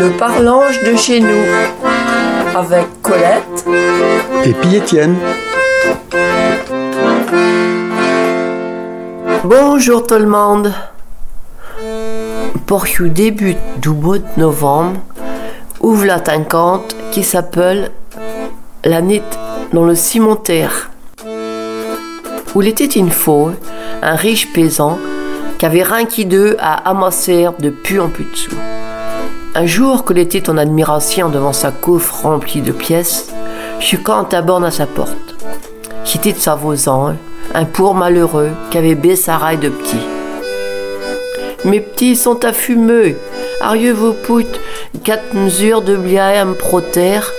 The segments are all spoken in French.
Le parlange de chez nous avec Colette et puis Étienne. Bonjour tout le monde. Pour le début du mois de novembre, ouvre la tincante qui s'appelle la dans le cimetière. Où il était une fois un riche paysan qui avait rien qui d'eux à amasser de pu en pu dessous. Un jour qu'il était en admiration devant sa coffre remplie de pièces, Chucan aborde à sa porte. C'était de sa voisin, un pour malheureux qui avait baissé sa raille de petits. Mes petits sont à fumeux, arieux vos poutes, quatre mesures de me protère.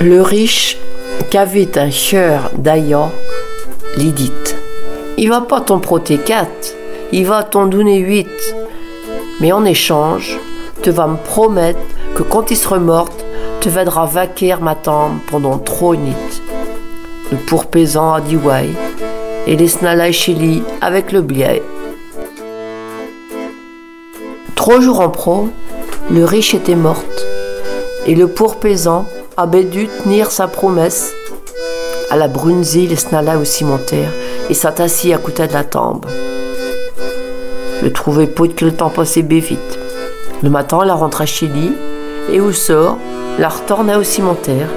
Le riche, qu'avait un cœur d'ailleurs, dit Il va pas t'en proter quatre, il va t'en donner huit. Mais en échange, tu vas me promettre que quand il sera mort, tu viendras vaquer ma tombe pendant trois nuits. Le pourpaisan a dit ouais, et les snalai chez lui avec le blier. Trois jours en pro, le riche était morte, et le pourpaisan avait dû tenir sa promesse à la brunzie les snala au cimetière et s'assit à côté de la tombe. Le trouvait pas que le temps passait bien. Le matin, elle rentra chez lui et au sort, la retourna au cimetière.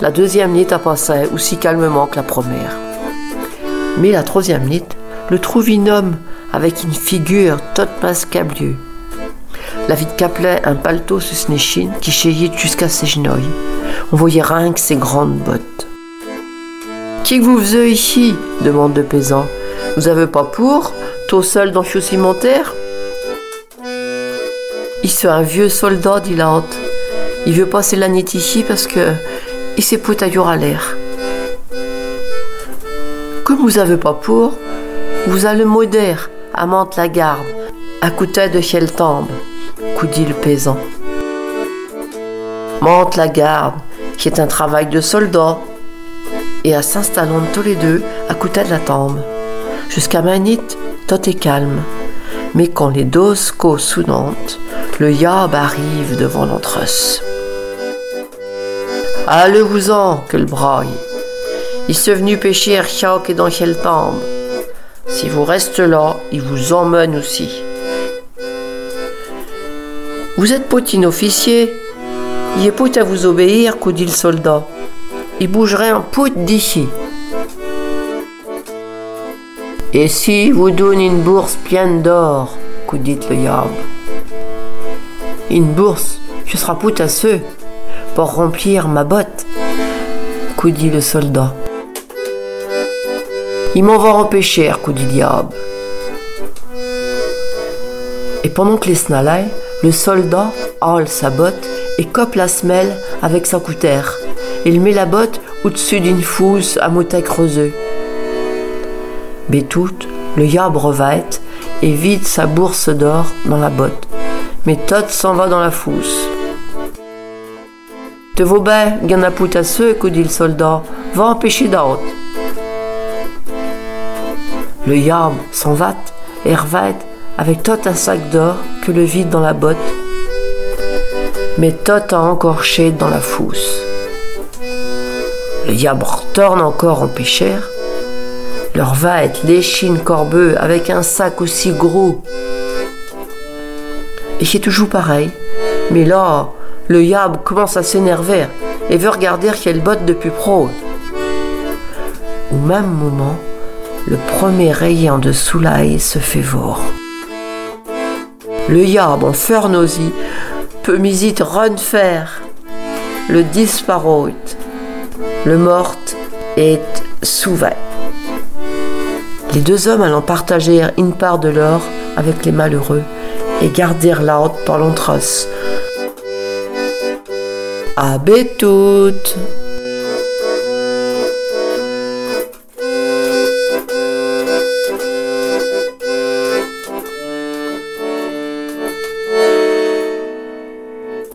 La deuxième nuit a passé aussi calmement que la première. Mais la troisième nuit, le trouve un homme avec une figure toute mascablieux. La vite caplait un paletot sous snéchine qui chéillait jusqu'à ses genoux. On voyait rien que ses grandes bottes. Qui que vous faisiez ici? demande le paysan. Vous avez pas pour? Tout seul dans le cimetière Il c'est un vieux soldat, dit la haute. Il veut passer la nuit ici parce que il s'est poutaillure à l'air. Comme vous avez pas pour, vous allez modère à Mante la garde, à côté de Cheltambe, dit le paysan. Mante la garde, qui est un travail de soldat, et à s'installant tous les deux à côté de la tombe. Jusqu'à Manit, tout est calme. Mais quand les doses sous Nantes, le yab arrive devant l'entresse. Allez-vous-en, que le braille. Il s'est venu pêcher Erchak et dans quelle tombe. Si vous restez là, il vous emmène aussi. Vous êtes potin officier. Il est pot à vous obéir, qu'au dit le soldat. Il bougerait un pout d'ici. Et si vous donne une bourse pleine d'or, qu'au dit le yab. Une bourse, je serai ceux pour remplir ma botte, qu'au dit le soldat. Il m'en va empêcher, qu'au dit diable. Et pendant que les snalais, le soldat hale sa botte et cope la semelle avec sa coutère. Il met la botte au-dessus d'une fousse à motet creuseux. Bétout, le yab revête et vide sa bourse d'or dans la botte. Mais Tot s'en va dans la fousse. Te vaut bien, pout à ceux, que dit le soldat, va empêcher d'autres. Le yab s'en va et revête avec tot un sac d'or que le vide dans la botte. Mais tot a encore dans la fousse. Le yab retourne encore en pêcheur. Leur va être l'échine corbeux avec un sac aussi gros. Et c'est toujours pareil. Mais là, le yab commence à s'énerver et veut regarder quelle botte depuis pro. Au même moment, le premier rayon de soleil se fait voir. Le yab en fernosi peut misit run. Le disparot, le mort est souvent. Les deux hommes allant partager une part de l'or avec les malheureux et garder l'autre par l'entrasse. À toutes